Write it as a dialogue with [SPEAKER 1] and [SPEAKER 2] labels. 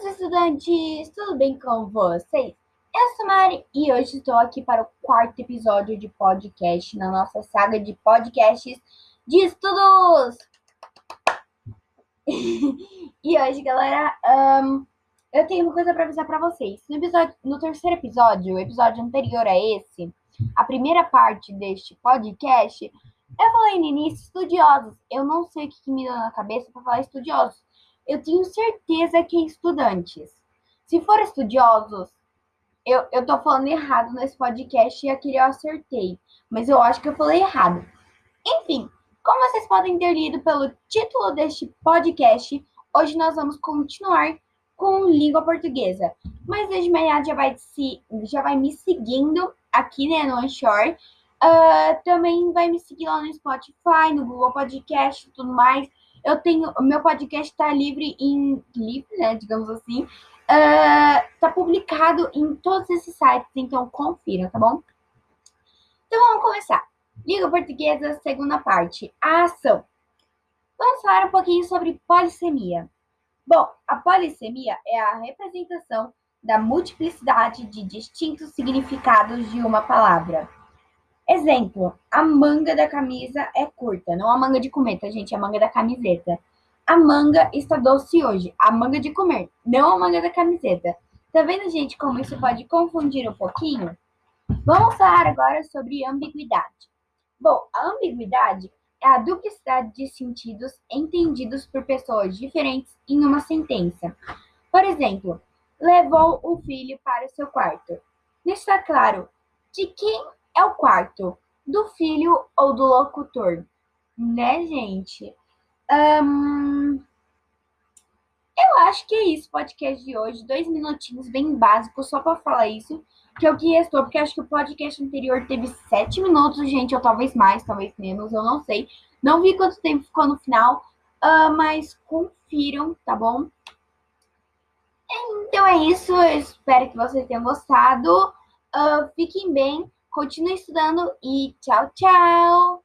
[SPEAKER 1] gente! Tudo bem com vocês? Eu sou Mari e hoje estou aqui para o quarto episódio de podcast na nossa saga de podcasts de estudos! e hoje, galera, um, eu tenho uma coisa para avisar para vocês. No, episódio, no terceiro episódio, o episódio anterior a esse, a primeira parte deste podcast, eu falei no início estudiosos. Eu não sei o que, que me deu na cabeça para falar estudiosos eu tenho certeza que é estudantes. Se for estudiosos, eu, eu tô falando errado nesse podcast e aqui eu acertei. Mas eu acho que eu falei errado. Enfim, como vocês podem ter lido pelo título deste podcast, hoje nós vamos continuar com língua portuguesa. Mas desde manhã já vai, se, já vai me seguindo aqui né, no Anchor. Uh, também vai me seguir lá no Spotify, no Google Podcast e tudo mais. Eu tenho. Meu podcast está livre em. livre, né? Digamos assim. Está uh, publicado em todos esses sites, então confira, tá bom? Então vamos começar. Liga Portuguesa, segunda parte. A ação. Vamos falar um pouquinho sobre polissemia. Bom, a polissemia é a representação da multiplicidade de distintos significados de uma palavra. Exemplo, a manga da camisa é curta, não a manga de comer, tá, gente? A manga da camiseta. A manga está doce hoje, a manga de comer, não a manga da camiseta. Tá vendo, gente, como isso pode confundir um pouquinho? Vamos falar agora sobre ambiguidade. Bom, a ambiguidade é a duplicidade de sentidos entendidos por pessoas diferentes em uma sentença. Por exemplo, levou o filho para o seu quarto. Está claro de quem é o quarto, do filho ou do locutor, né, gente? Um, eu acho que é isso, podcast de hoje. Dois minutinhos bem básicos só para falar isso. Que é o que restou, porque acho que o podcast anterior teve sete minutos, gente, ou talvez mais, talvez menos, eu não sei. Não vi quanto tempo ficou no final, uh, mas confiram, tá bom? Então é isso, eu espero que vocês tenham gostado. Uh, fiquem bem. Continue estudando e tchau, tchau!